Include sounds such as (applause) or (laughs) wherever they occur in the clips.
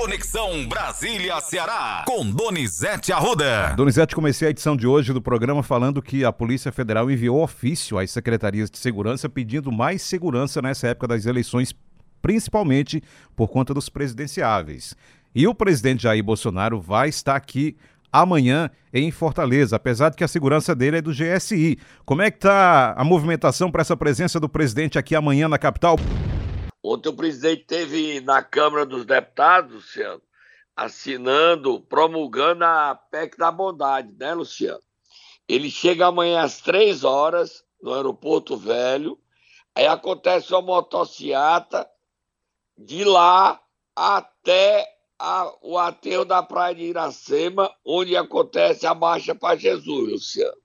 Conexão Brasília-Ceará, com Donizete Arruda. Donizete, comecei a edição de hoje do programa falando que a Polícia Federal enviou ofício às secretarias de segurança pedindo mais segurança nessa época das eleições, principalmente por conta dos presidenciáveis. E o presidente Jair Bolsonaro vai estar aqui amanhã em Fortaleza, apesar de que a segurança dele é do GSI. Como é que está a movimentação para essa presença do presidente aqui amanhã na capital? Ontem o presidente teve na Câmara dos Deputados, Luciano, assinando, promulgando a PEC da bondade, né, Luciano? Ele chega amanhã às três horas no Aeroporto Velho, aí acontece uma motociata de lá até a, o aterro da Praia de Iracema, onde acontece a marcha para Jesus, Luciano.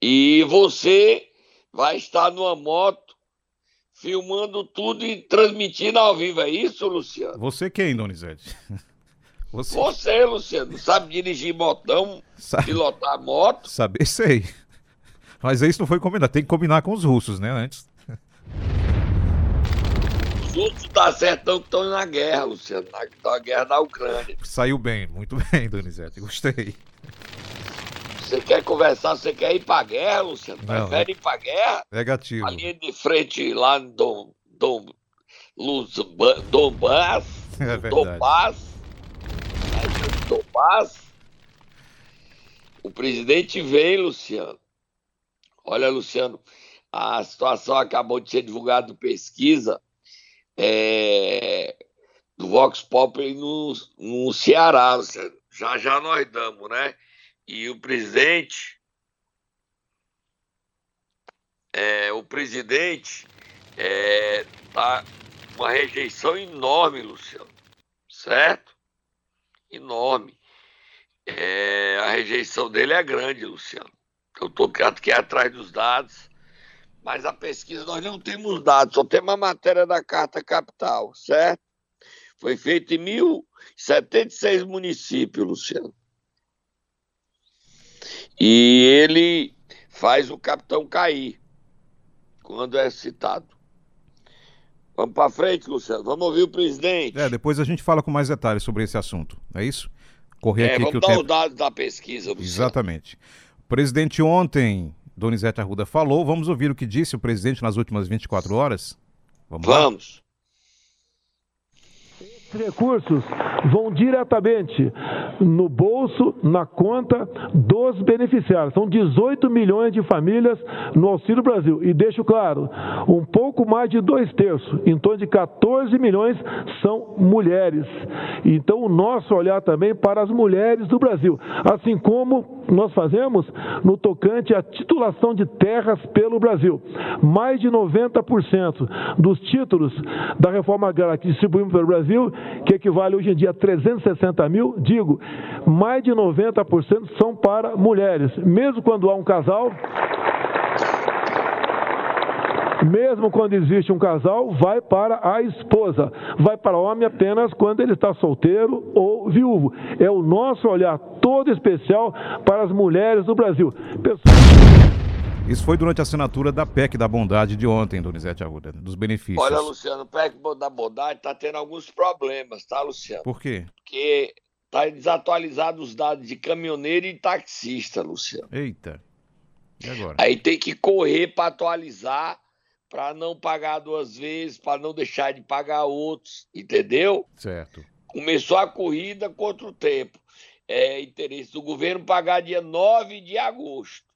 E você vai estar numa moto filmando tudo e transmitindo ao vivo. É isso, Luciano? Você quem, Donizete? (laughs) Você, Você Luciano, sabe dirigir motão, sabe... pilotar moto? Saber, (laughs) sei. Mas isso não foi combinado. Tem que combinar com os russos, né, antes. Os russos tá certão que estão na guerra, Luciano. Na, na guerra da Ucrânia. Saiu bem, muito (laughs) bem, Donizete. Gostei. Você quer conversar, você quer ir pra guerra, Luciano? Não, Prefere ir pra guerra? Negativo. A linha de frente lá no Dom, Dom, Luz, Donbass. (laughs) É. Donbass. Donbass. O presidente vem, Luciano. Olha, Luciano, a situação acabou de ser divulgada pesquisa é, do Vox Populi no, no Ceará, Luciano. Já já nós damos, né? E o presidente é, o presidente é, tá uma rejeição enorme, Luciano, certo? Enorme. É, a rejeição dele é grande, Luciano. Eu estou aqui atrás dos dados, mas a pesquisa nós não temos dados, só temos a matéria da Carta Capital, certo? Foi feita em 1076 municípios, Luciano. E ele faz o capitão cair quando é citado. Vamos para frente, Luciano. Vamos ouvir o presidente. É, depois a gente fala com mais detalhes sobre esse assunto. É isso? Correr é, aqui vamos que dar o tempo... os dados da pesquisa, Luciano. Exatamente. O presidente ontem, Donizete Arruda, falou. Vamos ouvir o que disse o presidente nas últimas 24 horas? Vamos. Vamos. Lá? recursos vão diretamente no bolso, na conta dos beneficiários. São 18 milhões de famílias no Auxílio Brasil. E deixo claro, um pouco mais de dois terços, em torno de 14 milhões, são mulheres. Então, o nosso olhar também para as mulheres do Brasil. Assim como nós fazemos no tocante à titulação de terras pelo Brasil. Mais de 90% dos títulos da reforma agrária que distribuímos pelo Brasil que equivale hoje em dia a 360 mil, digo, mais de 90% são para mulheres. Mesmo quando há um casal, mesmo quando existe um casal, vai para a esposa. Vai para o homem apenas quando ele está solteiro ou viúvo. É o nosso olhar todo especial para as mulheres do Brasil. Pessoal... Isso foi durante a assinatura da PEC da bondade de ontem, Donizete Arruda, dos benefícios. Olha, Luciano, o PEC da bondade está tendo alguns problemas, tá, Luciano? Por quê? Porque está desatualizado os dados de caminhoneiro e taxista, Luciano. Eita. E agora? Aí tem que correr para atualizar, para não pagar duas vezes, para não deixar de pagar outros, entendeu? Certo. Começou a corrida contra o tempo. É interesse do governo pagar dia 9 de agosto.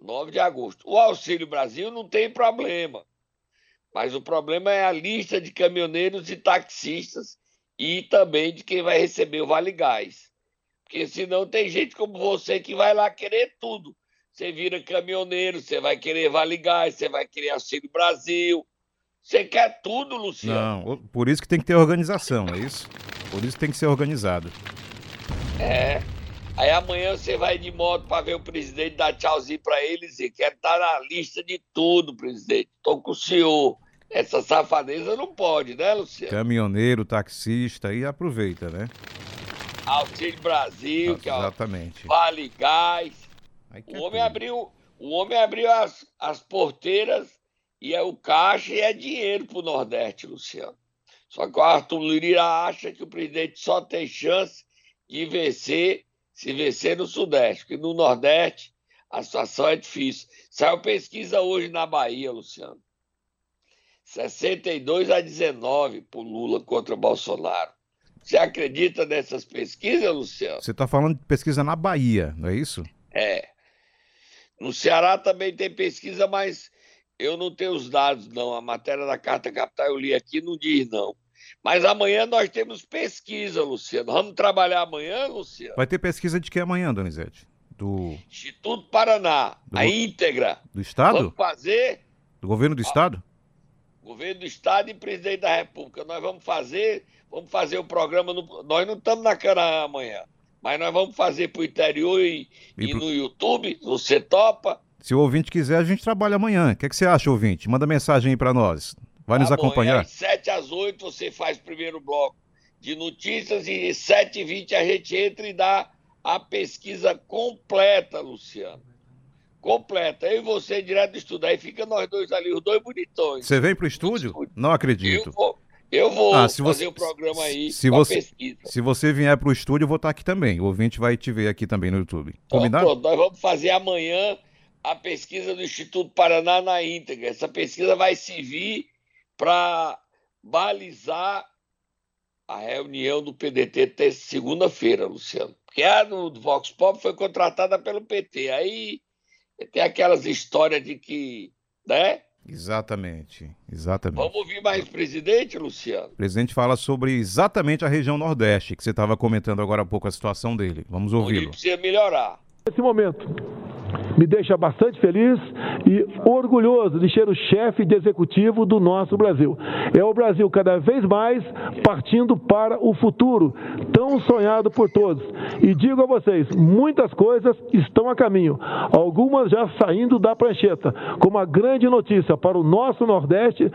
9 de agosto. O Auxílio Brasil não tem problema, mas o problema é a lista de caminhoneiros e taxistas e também de quem vai receber o Vale Gás. Porque senão tem gente como você que vai lá querer tudo. Você vira caminhoneiro, você vai querer Vale Gás, você vai querer Auxílio Brasil. Você quer tudo, Luciano. Não, por isso que tem que ter organização, é isso? Por isso que tem que ser organizado. É. Aí amanhã você vai de moto para ver o presidente dar tchauzinho para ele e dizer: quero estar na lista de tudo, presidente. Estou com o senhor. Essa safadeza não pode, né, Luciano? Caminhoneiro, taxista, aí aproveita, né? Auxílio Brasil, ah, que é Exatamente. Vale Gás. O homem, abriu, o homem abriu as, as porteiras e é o caixa e é dinheiro para o Nordeste, Luciano. Só que o Arthur Lira acha que o presidente só tem chance de vencer se vencer no Sudeste, porque no Nordeste a situação é difícil. Saiu pesquisa hoje na Bahia, Luciano. 62 a 19 por Lula contra Bolsonaro. Você acredita nessas pesquisas, Luciano? Você está falando de pesquisa na Bahia, não é isso? É. No Ceará também tem pesquisa, mas eu não tenho os dados, não. A matéria da Carta Capital eu li aqui, não diz, não. Mas amanhã nós temos pesquisa, Luciano. Vamos trabalhar amanhã, Luciano? Vai ter pesquisa de que amanhã, Donizete? Do... Instituto Paraná, do... a íntegra. Do Estado? Vamos fazer. Do governo do Estado? Governo do Estado e presidente da República. Nós vamos fazer Vamos fazer o programa. No... Nós não estamos na Canaã amanhã, mas nós vamos fazer para o interior e, e, e pro... no YouTube. Você topa? Se o ouvinte quiser, a gente trabalha amanhã. O que, é que você acha, ouvinte? Manda mensagem aí para nós. Vai nos bom, acompanhar? Às 7 às 8 você faz o primeiro bloco de notícias e 7h20 a gente entra e dá a pesquisa completa, Luciano. Completa. Eu e você direto do estúdio. Aí fica nós dois ali, os dois bonitões. Você vem para o estúdio? Não acredito. Eu vou, eu vou ah, fazer o programa aí se você, pesquisa. Se você vier para o estúdio, eu vou estar aqui também. O ouvinte vai te ver aqui também no YouTube. Combinado? Então, nós vamos fazer amanhã a pesquisa do Instituto Paraná na íntegra. Essa pesquisa vai servir para balizar a reunião do PDT segunda-feira, Luciano. Porque a do, Vox Pop foi contratada pelo PT. Aí tem aquelas histórias de que, né? Exatamente, exatamente. Vamos ouvir mais o presidente, Luciano? O presidente fala sobre exatamente a região Nordeste, que você estava comentando agora há pouco a situação dele. Vamos ouvi-lo. precisa melhorar. Nesse momento, me deixa bastante feliz e orgulhoso de ser o chefe de executivo do nosso Brasil. É o Brasil cada vez mais partindo para o futuro, tão sonhado por todos. E digo a vocês, muitas coisas estão a caminho, algumas já saindo da prancheta. Como a grande notícia para o nosso Nordeste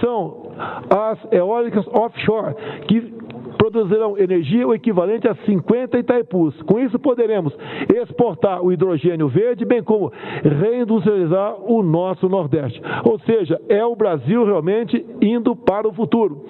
são as eólicas offshore, que produzirão energia o equivalente a 50 Itaipus. Com isso, poderemos exportar o hidrogênio verde, bem como reindustrializar o nosso Nordeste. Ou seja, é o Brasil realmente indo para o futuro.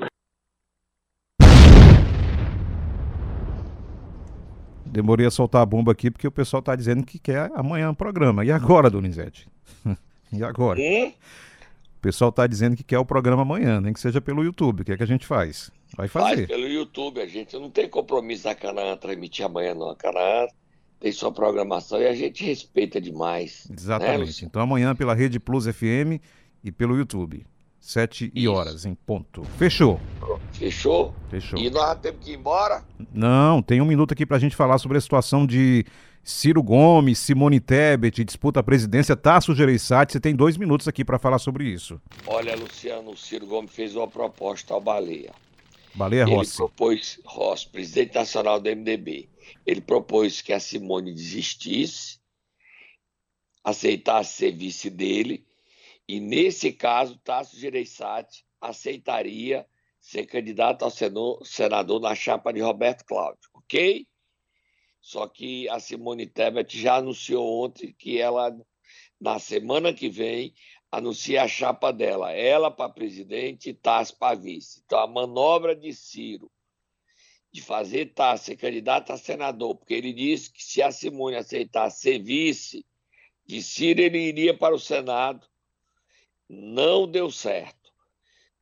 Demorei a soltar a bomba aqui porque o pessoal está dizendo que quer amanhã o programa. E agora, Donizete? (laughs) e agora? E? O pessoal está dizendo que quer o programa amanhã, nem que seja pelo YouTube. O que é que a gente faz? Vai fazer. Faz pelo YouTube, a gente não tem compromisso da Canaã transmitir amanhã, não. A Canaã tem sua programação e a gente respeita demais. Né, Exatamente. Né, então amanhã pela Rede Plus FM e pelo YouTube. Sete e horas em ponto. Fechou. Fechou? Fechou. E nós temos que ir embora? Não, tem um minuto aqui para a gente falar sobre a situação de Ciro Gomes, Simone Tebet, disputa a presidência, Tasso Gereissati. Você tem dois minutos aqui para falar sobre isso. Olha, Luciano, o Ciro Gomes fez uma proposta ao Baleia. Baleia Rossi. Ele propôs, Rossi, presidente nacional do MDB, ele propôs que a Simone desistisse, aceitasse ser vice dele, e nesse caso, Tasso Gereissati aceitaria ser candidato ao senador na chapa de Roberto Cláudio, ok? Só que a Simone Tebet já anunciou ontem que ela, na semana que vem, anuncia a chapa dela, ela para presidente e Tassi para vice. Então, a manobra de Ciro de fazer Tassi ser candidato a senador, porque ele disse que se a Simone aceitar ser vice de Ciro, ele iria para o Senado, não deu certo.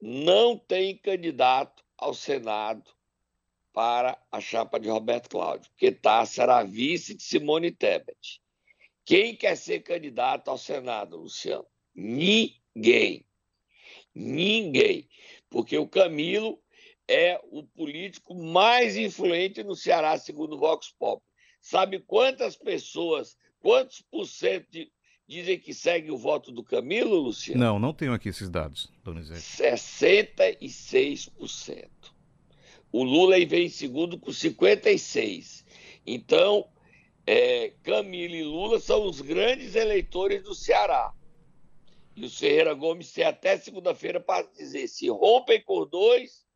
Não tem candidato ao Senado para a chapa de Roberto Cláudio, porque Tassi será vice de Simone Tebet. Quem quer ser candidato ao Senado, Luciano? Ninguém. Ninguém. Porque o Camilo é o político mais influente no Ceará, segundo o Vox Pop. Sabe quantas pessoas, quantos por cento de, dizem que seguem o voto do Camilo, Luciano? Não, não tenho aqui esses dados, Donizete. 66%. O Lula vem em segundo com 56. Então, é, e Lula são os grandes eleitores do Ceará. E o Ferreira Gomes tem até segunda-feira para dizer se rompem com dois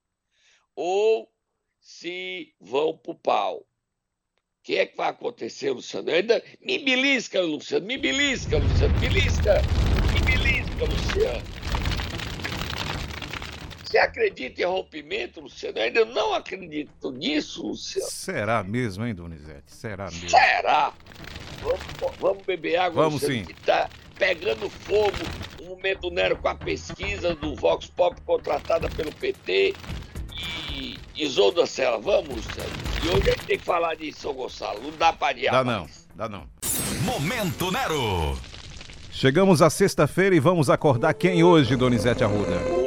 ou se vão para o pau. O que é que vai acontecer, Luciano? Eu ainda... Me belisca, Luciano, me belisca, Luciano, belisca, me belisca, Luciano. Você acredita em rompimento, Luciano? Eu ainda não acredito nisso, Luciano. Será mesmo, hein, Donizete? Será mesmo? Será? Vamos, vamos beber água, Vamos Luciano, sim. que tá pegando fogo o momento Nero com a pesquisa do Vox Pop contratada pelo PT e Isolda Sela. Vamos, Luciano. E hoje a gente tem que falar de São Gonçalo. Não dá pra adiar Dá não, mais. dá não. Momento Nero. Chegamos à sexta-feira e vamos acordar quem hoje, Donizete Arruda?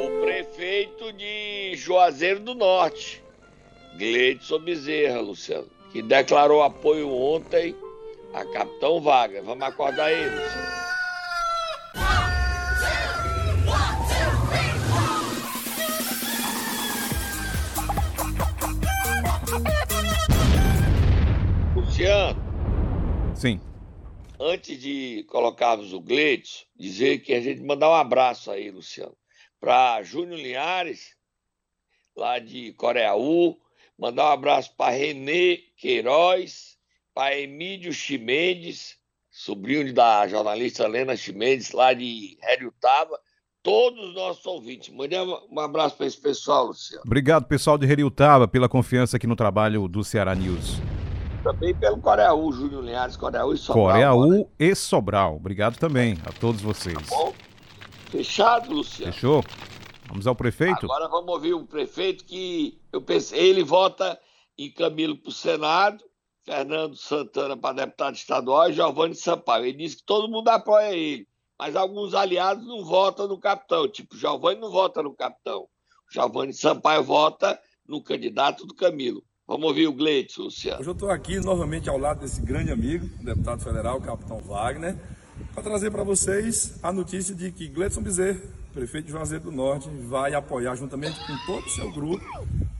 De Juazeiro do Norte, Gleidson Bezerra, Luciano, que declarou apoio ontem a Capitão Wagner. Vamos acordar ele, Luciano. Luciano, Sim. antes de colocarmos o Gleidson, dizer que a gente mandar um abraço aí, Luciano, para Júnior Linhares, lá de Coreaú, mandar um abraço para Renê Queiroz, para Emílio Chimendes, sobrinho da jornalista Helena Chimendes, lá de Heriutaba, todos os nossos ouvintes. Mandei um abraço para esse pessoal, Luciano. Obrigado, pessoal de Heriutaba, pela confiança aqui no trabalho do Ceará News. Também pelo Coreaú, Júnior Linhares, Coreaú e Sobral. né? Coreaú e Sobral. Obrigado também a todos vocês. Bom, fechado, Luciano. Fechou? Vamos ao prefeito? Agora vamos ouvir o prefeito que eu pensei, ele vota em Camilo para o Senado, Fernando Santana para deputado estadual e Giovanni Sampaio. Ele disse que todo mundo apoia ele, mas alguns aliados não votam no capitão, tipo, Giovanni não vota no capitão. Giovanni Sampaio vota no candidato do Camilo. Vamos ouvir o Gleitson, Luciano. Hoje eu estou aqui novamente ao lado desse grande amigo, o deputado federal, capitão Wagner, para trazer para vocês a notícia de que Gledson Bezerra, prefeito de Juazeiro do Norte, vai apoiar, juntamente com todo o seu grupo,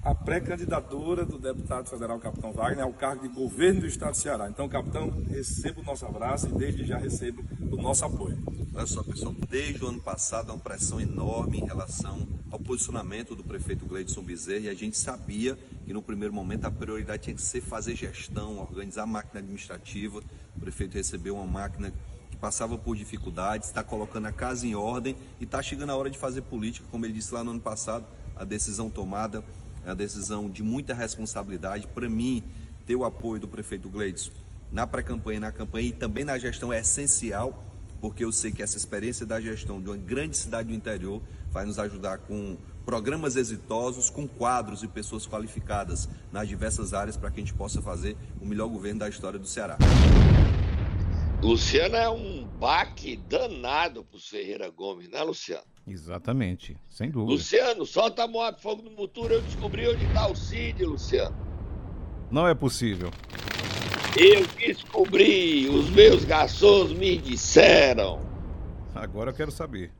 a pré-candidatura do deputado federal capitão Wagner ao cargo de governo do estado do Ceará. Então, capitão, receba o nosso abraço e desde já receba o nosso apoio. Olha só, pessoal, desde o ano passado há uma pressão enorme em relação ao posicionamento do prefeito Gleidson Bezerra e a gente sabia que no primeiro momento a prioridade tinha que ser fazer gestão, organizar a máquina administrativa. O prefeito recebeu uma máquina passava por dificuldades, está colocando a casa em ordem e está chegando a hora de fazer política, como ele disse lá no ano passado, a decisão tomada é uma decisão de muita responsabilidade. Para mim, ter o apoio do prefeito Gleidson na pré-campanha, na campanha e também na gestão é essencial porque eu sei que essa experiência da gestão de uma grande cidade do interior vai nos ajudar com programas exitosos, com quadros e pessoas qualificadas nas diversas áreas para que a gente possa fazer o melhor governo da história do Ceará. Luciano é um baque danado para o Ferreira Gomes, né, Luciano? Exatamente, sem dúvida. Luciano, solta a moto fogo no motor, eu descobri onde está o Cid, Luciano. Não é possível. Eu descobri, os meus garçons me disseram. Agora eu quero saber.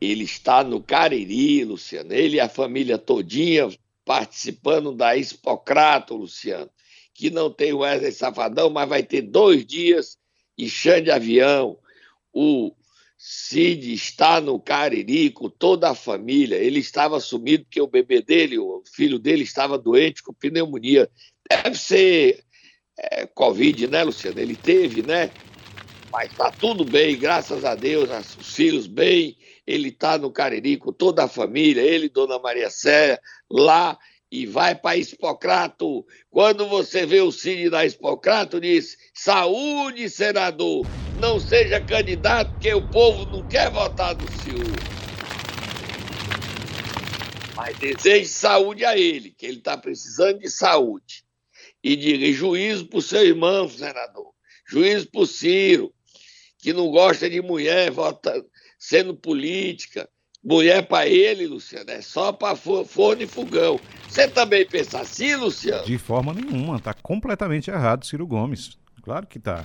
Ele está no Cariri, Luciano. Ele e a família todinha participando da Expocrato, Luciano. Que não tem o Wesley Safadão, mas vai ter dois dias e chão de avião. O Cid está no Cariri com toda a família. Ele estava sumido porque o bebê dele, o filho dele, estava doente com pneumonia. Deve ser é, Covid, né, Luciano? Ele teve, né? Mas tá tudo bem, graças a Deus, os filhos bem. Ele tá no Cariri com toda a família, ele Dona Maria Célia, lá e vai para Expocrato. Quando você vê o Cid da Expocrato, diz: saúde, senador, não seja candidato, porque o povo não quer votar no senhor. Mas deseje saúde a ele, que ele está precisando de saúde. E diga: juízo para o seu irmão, senador. Juízo para o Ciro, que não gosta de mulher, vota sendo política. Mulher para ele, Luciano, é só para forno e fogão. Você também pensa assim, Luciano? De forma nenhuma, tá completamente errado, Ciro Gomes. Claro que tá.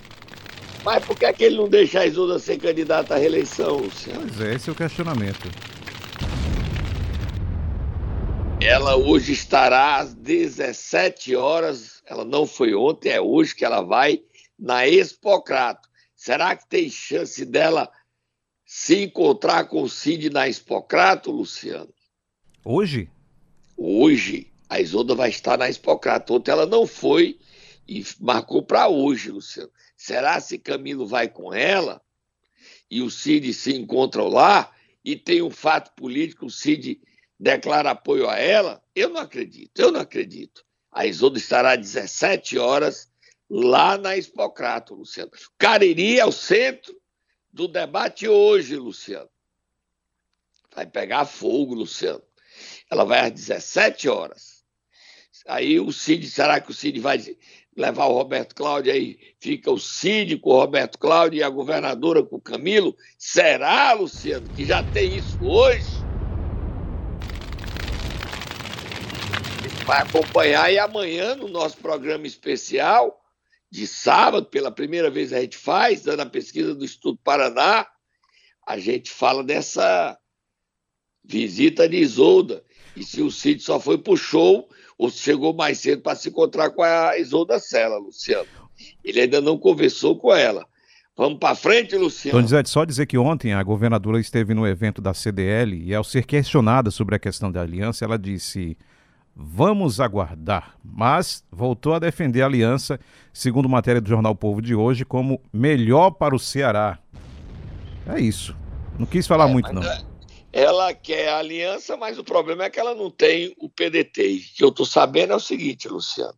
Mas por que, é que ele não deixa a Isolda ser candidata à reeleição, Luciano? Pois é, esse é o questionamento. Ela hoje estará às 17 horas. Ela não foi ontem, é hoje que ela vai na Expocrato. Será que tem chance dela se encontrar com o Cid na Expocrato, Luciano? Hoje? Hoje. A Isolda vai estar na Expocrato. Ontem ela não foi e marcou para hoje, Luciano. Será se Camilo vai com ela e o Cid se encontram lá? E tem um fato político: o Cid declara apoio a ela, eu não acredito, eu não acredito. A Isolda estará às 17 horas lá na Expocrato, Luciano. Cariri é o centro do debate hoje, Luciano. Vai pegar fogo, Luciano. Ela vai às 17 horas. Aí o Cid, será que o Cid vai levar o Roberto Cláudio aí? Fica o Cid com o Roberto Cláudio e a governadora com o Camilo? Será, Luciano, que já tem isso hoje? Vai acompanhar e amanhã no nosso programa especial de sábado, pela primeira vez a gente faz, dando a pesquisa do Instituto Paraná, a gente fala dessa visita de Isolda. E se o Cid só foi pro show, ou chegou mais cedo para se encontrar com a Isolda Sela, Luciano. Ele ainda não conversou com ela. Vamos para frente, Luciano. Donizete, só dizer que ontem a governadora esteve no evento da CDL e ao ser questionada sobre a questão da aliança, ela disse: Vamos aguardar. Mas voltou a defender a aliança, segundo matéria do Jornal Povo de hoje, como melhor para o Ceará. É isso. Não quis falar é, muito, não. É, ela quer a aliança, mas o problema é que ela não tem o PDT. O que eu estou sabendo é o seguinte, Luciano.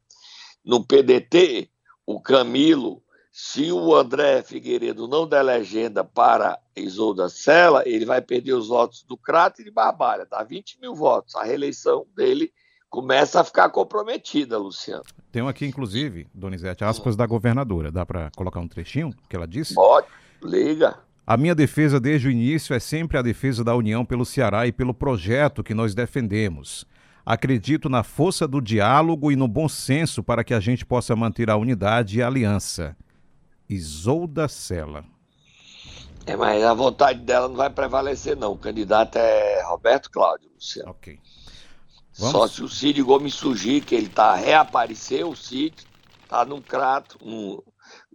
No PDT, o Camilo, se o André Figueiredo não der legenda para Isolda Sela, ele vai perder os votos do Crato e de Barbalha. Dá 20 mil votos. A reeleição dele começa a ficar comprometida, Luciano. Tem aqui, inclusive, Donizete, aspas da governadora. Dá para colocar um trechinho que ela disse? Pode, liga. A minha defesa desde o início é sempre a defesa da União pelo Ceará e pelo projeto que nós defendemos. Acredito na força do diálogo e no bom senso para que a gente possa manter a unidade e a aliança. Isolda Sela. É, mas a vontade dela não vai prevalecer, não. O candidato é Roberto Cláudio, Luciano. Ok. Vamos? Só se o Cid Gomes surgir, que ele tá reapareceu, o Cid tá num crato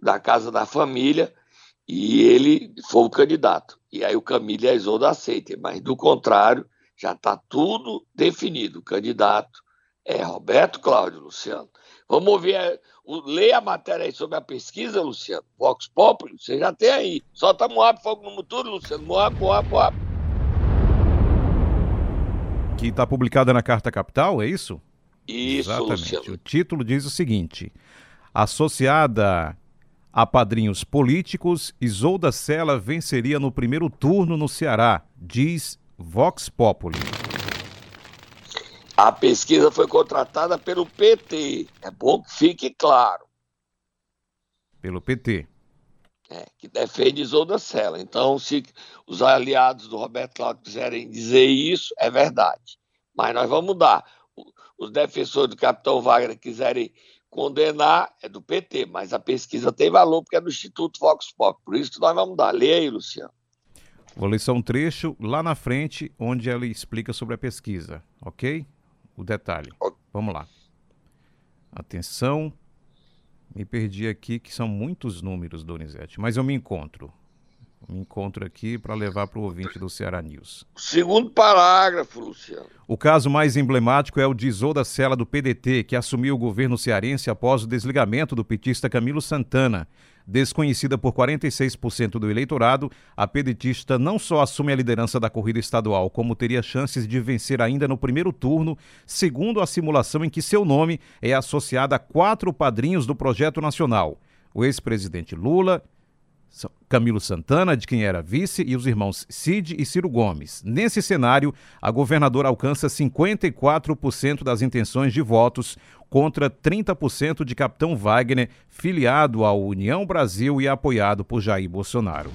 da casa da família e ele foi o candidato. E aí o Camilo e a Isolda aceitem, mas do contrário, já está tudo definido. O candidato é Roberto Cláudio Luciano. Vamos ouvir, ler a matéria aí sobre a pesquisa, Luciano. Vox Populi, você já tem aí. Solta Moab, fogo no motor, Luciano. Moab, Moab, Moab que está publicada na Carta Capital, é isso? Isso, Exatamente. Luciano. O título diz o seguinte: Associada a padrinhos políticos, Isolda Sela venceria no primeiro turno no Ceará, diz Vox Populi. A pesquisa foi contratada pelo PT. É bom que fique claro. Pelo PT. É, que defende Isolda Sela. Então, se os aliados do Roberto Cláudio quiserem dizer isso, é verdade. Mas nós vamos mudar. Os defensores do capitão Wagner quiserem condenar, é do PT, mas a pesquisa tem valor porque é do Instituto Vox Pop. Por isso que nós vamos mudar. Leia aí, Luciano. Vou ler só um trecho lá na frente, onde ela explica sobre a pesquisa, ok? O detalhe. Vamos lá. Atenção, me perdi aqui, que são muitos números, Donizete, mas eu me encontro. Me encontro aqui para levar para o ouvinte do Ceará News. Segundo parágrafo, Luciano. O caso mais emblemático é o de Isolda Sela do PDT, que assumiu o governo cearense após o desligamento do petista Camilo Santana. Desconhecida por 46% do eleitorado, a pedetista não só assume a liderança da corrida estadual, como teria chances de vencer ainda no primeiro turno, segundo a simulação em que seu nome é associado a quatro padrinhos do projeto nacional: o ex-presidente Lula, Camilo Santana, de quem era vice, e os irmãos Cid e Ciro Gomes. Nesse cenário, a governadora alcança 54% das intenções de votos contra 30% de Capitão Wagner, filiado à União Brasil e apoiado por Jair Bolsonaro.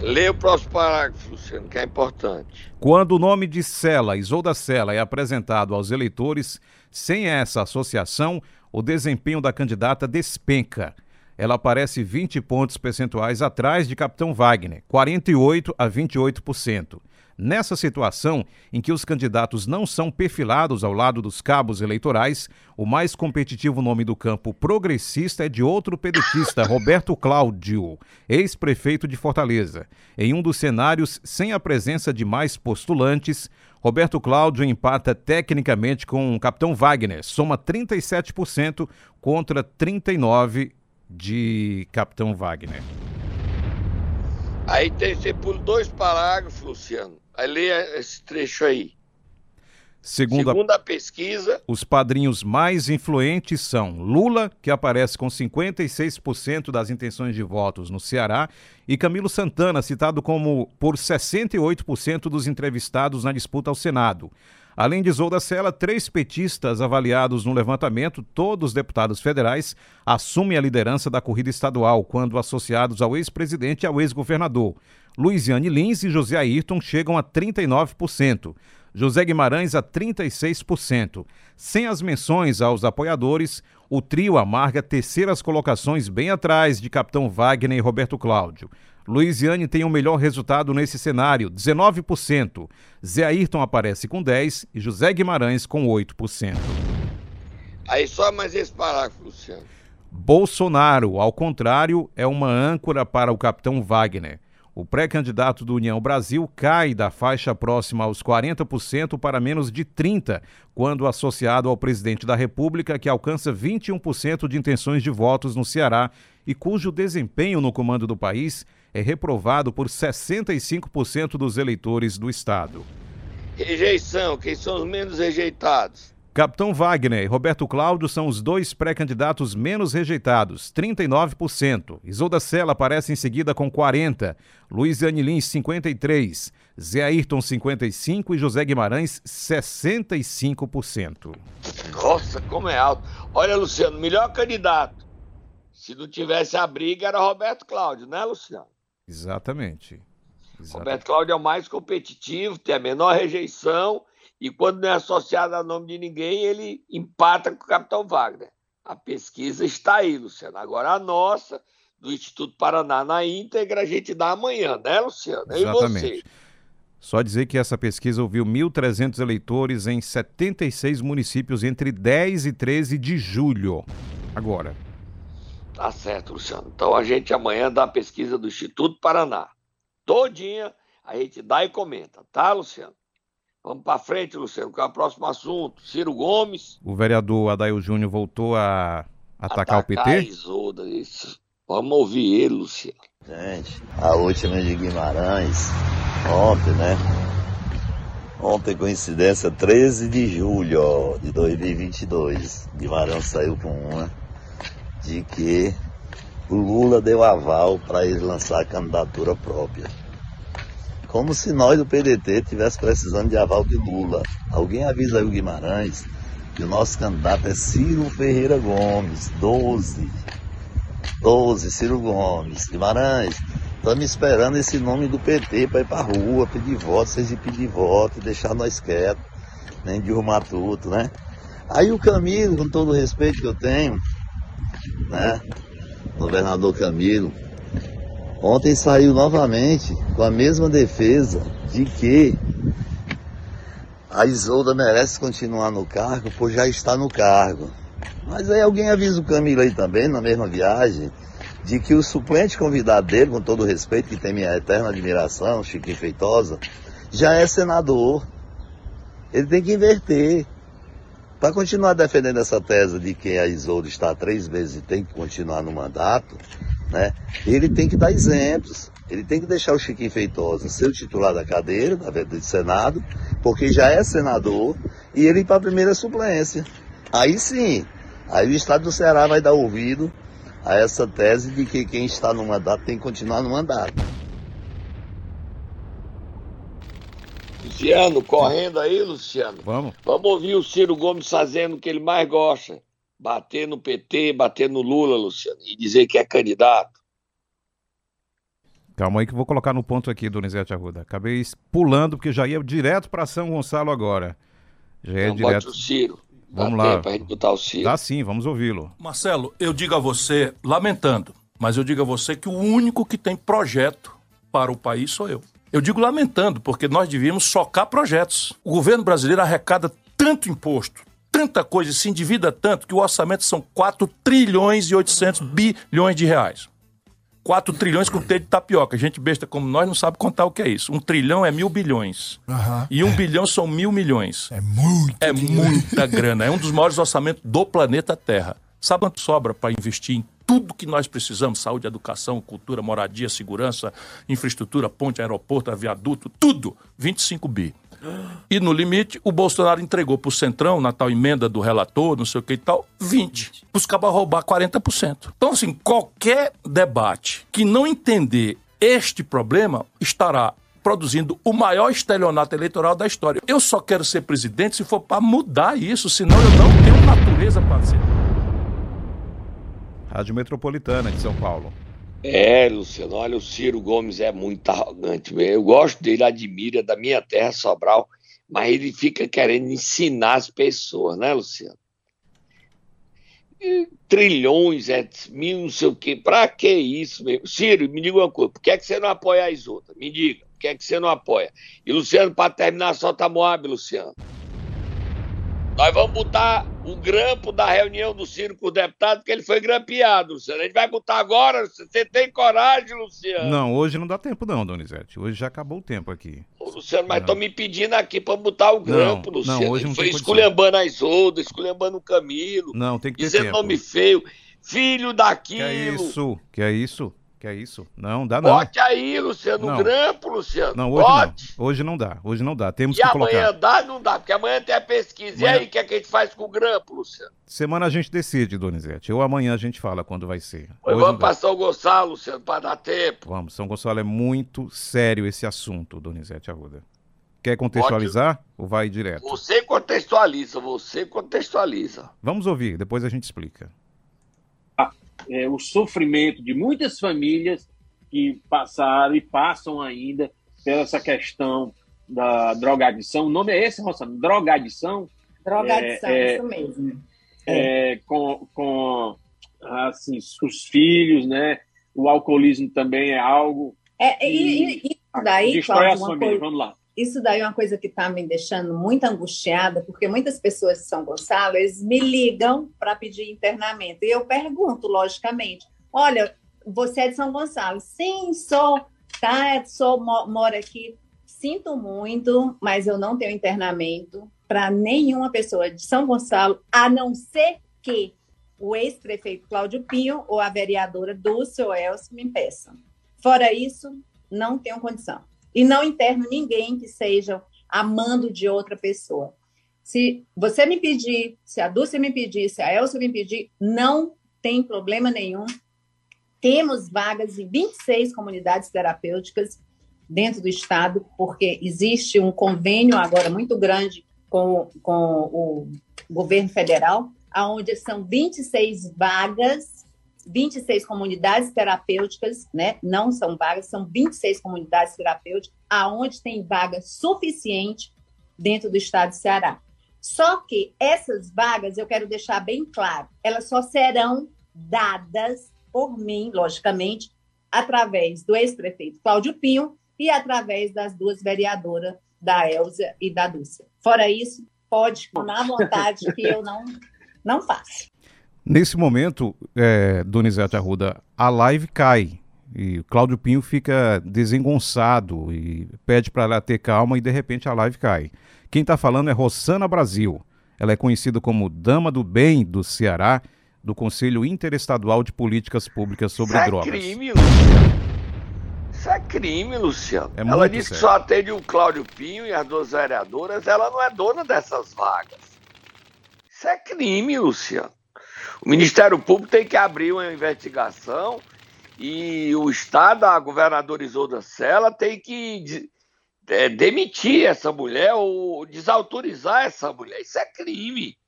Leia o próximo parágrafo, Luciano, que é importante. Quando o nome de Sela, Isolda Sela, é apresentado aos eleitores, sem essa associação, o desempenho da candidata despenca ela aparece 20 pontos percentuais atrás de Capitão Wagner, 48 a 28%. Nessa situação, em que os candidatos não são perfilados ao lado dos cabos eleitorais, o mais competitivo nome do campo progressista é de outro pedetista, Roberto Cláudio, ex-prefeito de Fortaleza. Em um dos cenários, sem a presença de mais postulantes, Roberto Cláudio empata tecnicamente com o Capitão Wagner, soma 37% contra 39% de Capitão Wagner. Aí tem, você pula dois parágrafos, Luciano. Aí leia esse trecho aí. Segundo, Segundo a pesquisa, os padrinhos mais influentes são Lula, que aparece com 56% das intenções de votos no Ceará, e Camilo Santana, citado como por 68% dos entrevistados na disputa ao Senado. Além de Isolda Sela, três petistas avaliados no levantamento, todos deputados federais, assumem a liderança da corrida estadual quando associados ao ex-presidente e ao ex-governador. Luiziane Lins e José Ayrton chegam a 39%. José Guimarães a 36%. Sem as menções aos apoiadores, o trio amarga terceiras colocações bem atrás de Capitão Wagner e Roberto Cláudio. Luiziane tem o um melhor resultado nesse cenário, 19%. Zé Ayrton aparece com 10% e José Guimarães com 8%. Aí só mais esse parágrafo, Luciano. Bolsonaro, ao contrário, é uma âncora para o capitão Wagner. O pré-candidato do União Brasil cai da faixa próxima aos 40% para menos de 30%, quando associado ao presidente da República, que alcança 21% de intenções de votos no Ceará e cujo desempenho no comando do país é reprovado por 65% dos eleitores do Estado. Rejeição, quem são os menos rejeitados? Capitão Wagner e Roberto Cláudio são os dois pré-candidatos menos rejeitados, 39%. Isolda Sela aparece em seguida com 40%, Luiz Anilins, 53%, Zé Ayrton, 55% e José Guimarães, 65%. Nossa, como é alto. Olha, Luciano, melhor candidato. Se não tivesse a briga, era Roberto Cláudio, né, Luciano? Exatamente. Exatamente. Roberto Cláudio é o mais competitivo, tem a menor rejeição e quando não é associado a nome de ninguém, ele empata com o Capitão Wagner. A pesquisa está aí, Luciano. Agora a nossa, do Instituto Paraná na íntegra, a gente dá amanhã, né, Luciano? Exatamente. E você. Só dizer que essa pesquisa ouviu 1.300 eleitores em 76 municípios entre 10 e 13 de julho. Agora. Tá certo, Luciano. Então a gente amanhã dá a pesquisa do Instituto Paraná. Todinha a gente dá e comenta, tá, Luciano? Vamos para frente, Luciano, qual é o próximo assunto? Ciro Gomes. O vereador Adail Júnior voltou a atacar, atacar o PT? Isolda, isso. Vamos ouvir ele, Luciano. Gente, a última de Guimarães, ontem, né? Ontem, coincidência, 13 de julho de 2022. Guimarães saiu com uma de que o Lula deu aval para ele lançar candidatura própria. Como se nós do PDT tivesse precisando de aval de Lula. Alguém avisa aí o Guimarães que o nosso candidato é Ciro Ferreira Gomes, 12. 12, Ciro Gomes. Guimarães, estamos esperando esse nome do PT para ir para rua, pedir voto, vocês de pedir voto, deixar nós quietos, nem de o matuto, né? Aí o Camilo, com todo o respeito que eu tenho, né? Governador Camilo, Ontem saiu novamente com a mesma defesa de que a Isolda merece continuar no cargo por já estar no cargo. Mas aí alguém avisa o Camilo aí também, na mesma viagem, de que o suplente convidado dele, com todo o respeito, que tem minha eterna admiração, Chiquinho Feitosa, já é senador. Ele tem que inverter. Para continuar defendendo essa tese de que a Isolda está três vezes e tem que continuar no mandato, né? Ele tem que dar exemplos. Ele tem que deixar o Chiquinho Feitosa ser o titular da cadeira, da do Senado, porque já é senador, e ele ir para a primeira suplência. Aí sim, aí o Estado do Ceará vai dar ouvido a essa tese de que quem está no mandato tem que continuar no mandato. Luciano, correndo aí, Luciano. Vamos. Vamos ouvir o Ciro Gomes fazendo o que ele mais gosta bater no PT, bater no Lula, Luciano, e dizer que é candidato. Calma aí que eu vou colocar no ponto aqui, Donizete Arruda. Acabei pulando porque já ia direto para São Gonçalo agora. Já ia Não, direto. o Ciro. Vamos Dá lá. tempo pra gente botar o Ciro. Dá sim, vamos ouvi-lo. Marcelo, eu digo a você, lamentando, mas eu digo a você que o único que tem projeto para o país sou eu. Eu digo lamentando, porque nós devíamos socar projetos. O governo brasileiro arrecada tanto imposto, tanta coisa, se endivida tanto, que o orçamento são 4 trilhões e 800 bilhões de reais. 4 trilhões com T de tapioca. Gente besta como nós não sabe contar o que é isso. Um trilhão é mil bilhões. Aham. E um bilhão são mil milhões. É muito. É muita grana. É um dos maiores orçamentos do planeta Terra. Sabe quanto sobra para investir em tudo que nós precisamos? Saúde, educação, cultura, moradia, segurança, infraestrutura, ponte, aeroporto, viaduto, tudo. 25 bi. E no limite, o Bolsonaro entregou pro Centrão, na tal emenda do relator, não sei o que e tal, 20. Os cabas roubar 40%. Então, assim, qualquer debate que não entender este problema estará produzindo o maior estelionato eleitoral da história. Eu só quero ser presidente se for para mudar isso, senão eu não tenho natureza para ser. Rádio Metropolitana de São Paulo. É, Luciano, olha, o Ciro Gomes é muito arrogante. Eu gosto dele, admiro, é da minha terra, Sobral, mas ele fica querendo ensinar as pessoas, né, Luciano? Trilhões, é, mil, não sei o quê. Pra que isso mesmo? Ciro, me diga uma coisa, por que, é que você não apoia as outras? Me diga, por que, é que você não apoia? E, Luciano, para terminar, solta Moab, Luciano. Nós vamos botar o grampo da reunião do Ciro com o deputado, porque ele foi grampeado, Luciano. A gente vai botar agora. Você tem coragem, Luciano? Não, hoje não dá tempo, não, Donizete. Hoje já acabou o tempo aqui. Ô, Luciano, mas estão me pedindo aqui para botar o grampo, não, Luciano. Não, hoje não ele foi esculhambando as outras, esculhambando o Camilo. Não, tem que ter dizendo tempo. nome feio. Filho daquilo. Que é isso? Que é isso? Que é isso? Não, dá não. Bote aí, Luciano, Não. grampo, Luciano. Não, hoje Bote. não. Hoje não dá. Hoje não dá. Temos E que amanhã colocar. dá? Não dá, porque amanhã tem a pesquisa. Amanhã- E aí, o que, é que a gente faz com o grampo, Luciano? Semana a gente decide, Donizete. Ou amanhã a gente fala quando vai ser. Hoje vamos para São Gonçalo, Luciano, para dar tempo. Vamos, São Gonçalo é muito sério esse assunto, Donizete Arruda. Quer contextualizar ou vai direto? Você contextualiza, você contextualiza. Vamos ouvir, depois a gente explica. É, o sofrimento de muitas famílias que passaram e passam ainda pela essa questão da drogadição. O nome é esse, Rossano? Drogadição? Drogadição, É, é, isso mesmo. É, com, com assim, os filhos, né? O alcoolismo também é algo É, e, E- e- daí, destrói Cláudio, coisa- Vamos lá. Isso daí é uma coisa que está me deixando muito angustiada, porque muitas pessoas de São Gonçalo, eles me ligam para pedir internamento. E eu pergunto, logicamente, olha, você é de São Gonçalo? Sim, sou, tá? Sou, mo- moro aqui. Sinto muito, mas eu não tenho internamento para nenhuma pessoa de São Gonçalo, a não ser que o ex-prefeito Cláudio Pinho ou a vereadora Dulce ou Elcio me peçam. Fora isso, não tenho condição e não interno ninguém que seja amando de outra pessoa. Se você me pedir, se a Dulce me pedir, se a Elsa me pedir, não tem problema nenhum. Temos vagas em 26 comunidades terapêuticas dentro do estado, porque existe um convênio agora muito grande com, com o governo federal, aonde são 26 vagas 26 comunidades terapêuticas, né? Não são vagas, são 26 comunidades terapêuticas, aonde tem vaga suficiente dentro do estado de Ceará. Só que essas vagas, eu quero deixar bem claro, elas só serão dadas por mim, logicamente, através do ex-prefeito Cláudio Pinho e através das duas vereadoras, da Elza e da Dulce. Fora isso, pode à vontade que eu não, não faço. Nesse momento, é, Donizete Arruda, a live cai. E o Cláudio Pinho fica desengonçado e pede para ela ter calma e de repente a live cai. Quem está falando é Rossana Brasil. Ela é conhecida como Dama do Bem do Ceará, do Conselho Interestadual de Políticas Públicas sobre Isso é Drogas. crime. Isso é crime, Luciano. É ela disse que só atende o Cláudio Pinho e as duas vereadoras, ela não é dona dessas vagas. Isso é crime, Luciano. O Ministério Público tem que abrir uma investigação e o Estado, a governadora Isolda Sela, tem que é, demitir essa mulher ou desautorizar essa mulher. Isso é crime.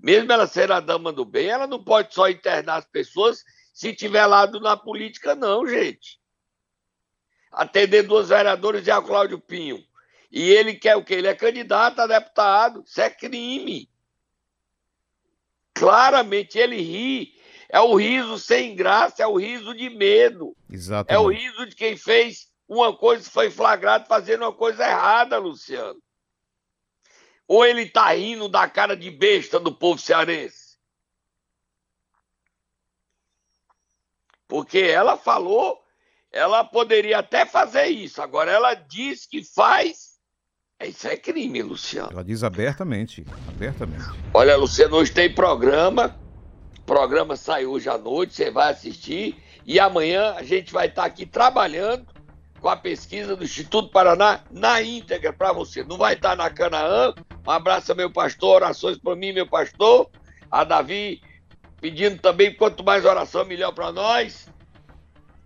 Mesmo ela ser a dama do bem, ela não pode só internar as pessoas se tiver lado na política, não, gente. Atender duas vereadoras e a Cláudio Pinho. E ele quer o quê? Ele é candidato a deputado. Isso é crime. Claramente ele ri. É o riso sem graça, é o riso de medo. É o Exatamente. riso de quem fez uma coisa e foi flagrado fazendo uma coisa errada, Luciano. Ou ele tá rindo da cara de besta do povo cearense? Porque ela falou, ela poderia até fazer isso. Agora ela diz que faz. Isso é crime, Luciano. Ela diz abertamente, abertamente. Olha, Luciano, hoje tem programa. O programa sai hoje à noite, você vai assistir. E amanhã a gente vai estar aqui trabalhando com a pesquisa do Instituto Paraná na íntegra para você. Não vai estar na Canaã. Um abraço, meu pastor, orações para mim, meu pastor. A Davi pedindo também quanto mais oração, melhor para nós.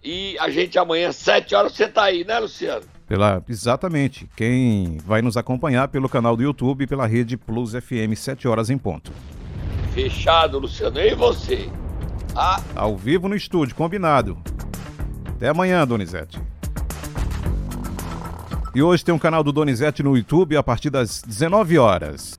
E a gente amanhã, sete horas, você tá aí, né, Luciano? Pela, exatamente. Quem vai nos acompanhar pelo canal do YouTube e pela rede Plus FM, 7 horas em ponto. Fechado, Luciano. E você? Ah. Ao vivo no estúdio, combinado. Até amanhã, Donizete. E hoje tem um canal do Donizete no YouTube a partir das 19 horas.